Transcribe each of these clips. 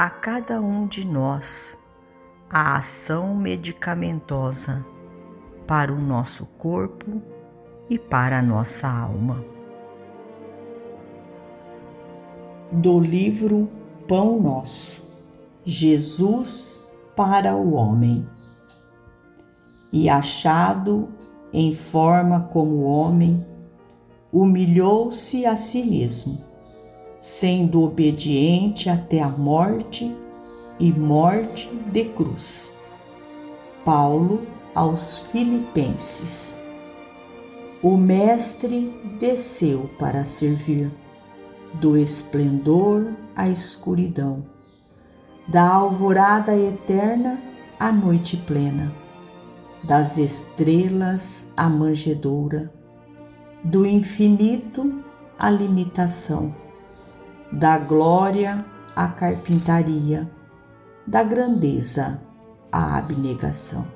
a cada um de nós a ação medicamentosa para o nosso corpo e para a nossa alma. Do livro Pão Nosso, Jesus para o Homem. E achado em forma como homem, humilhou-se a si mesmo sendo obediente até a morte e morte de cruz. Paulo aos Filipenses. O Mestre desceu para servir, do esplendor à escuridão, da alvorada eterna à noite plena, das estrelas à manjedoura, do infinito à limitação da glória à carpintaria, da grandeza à abnegação,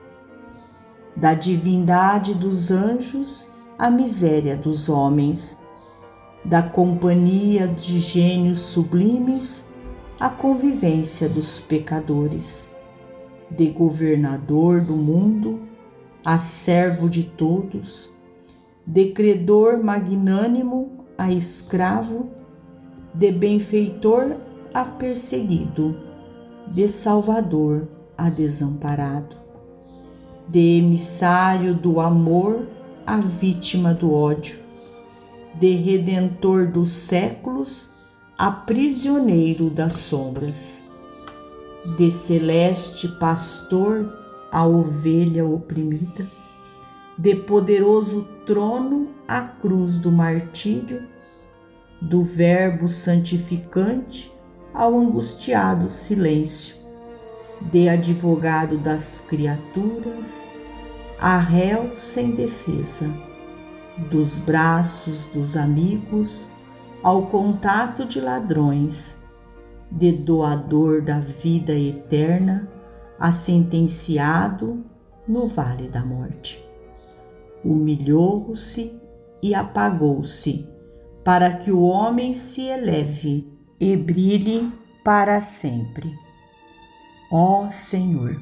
da divindade dos anjos à miséria dos homens, da companhia de gênios sublimes à convivência dos pecadores, de governador do mundo a servo de todos, de credor magnânimo a escravo de benfeitor a perseguido, de salvador a desamparado, de emissário do amor a vítima do ódio, de redentor dos séculos a prisioneiro das sombras, de celeste pastor a ovelha oprimida, de poderoso trono a cruz do martírio do Verbo santificante ao angustiado silêncio, de advogado das criaturas a réu sem defesa, dos braços dos amigos ao contato de ladrões, de doador da vida eterna a sentenciado no vale da morte. Humilhou-se e apagou-se para que o homem se eleve e brilhe para sempre. Ó Senhor,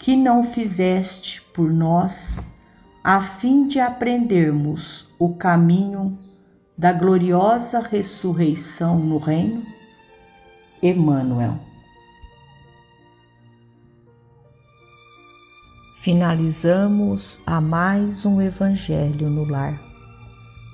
que não fizeste por nós a fim de aprendermos o caminho da gloriosa ressurreição no reino? Emmanuel. Finalizamos a mais um Evangelho no Lar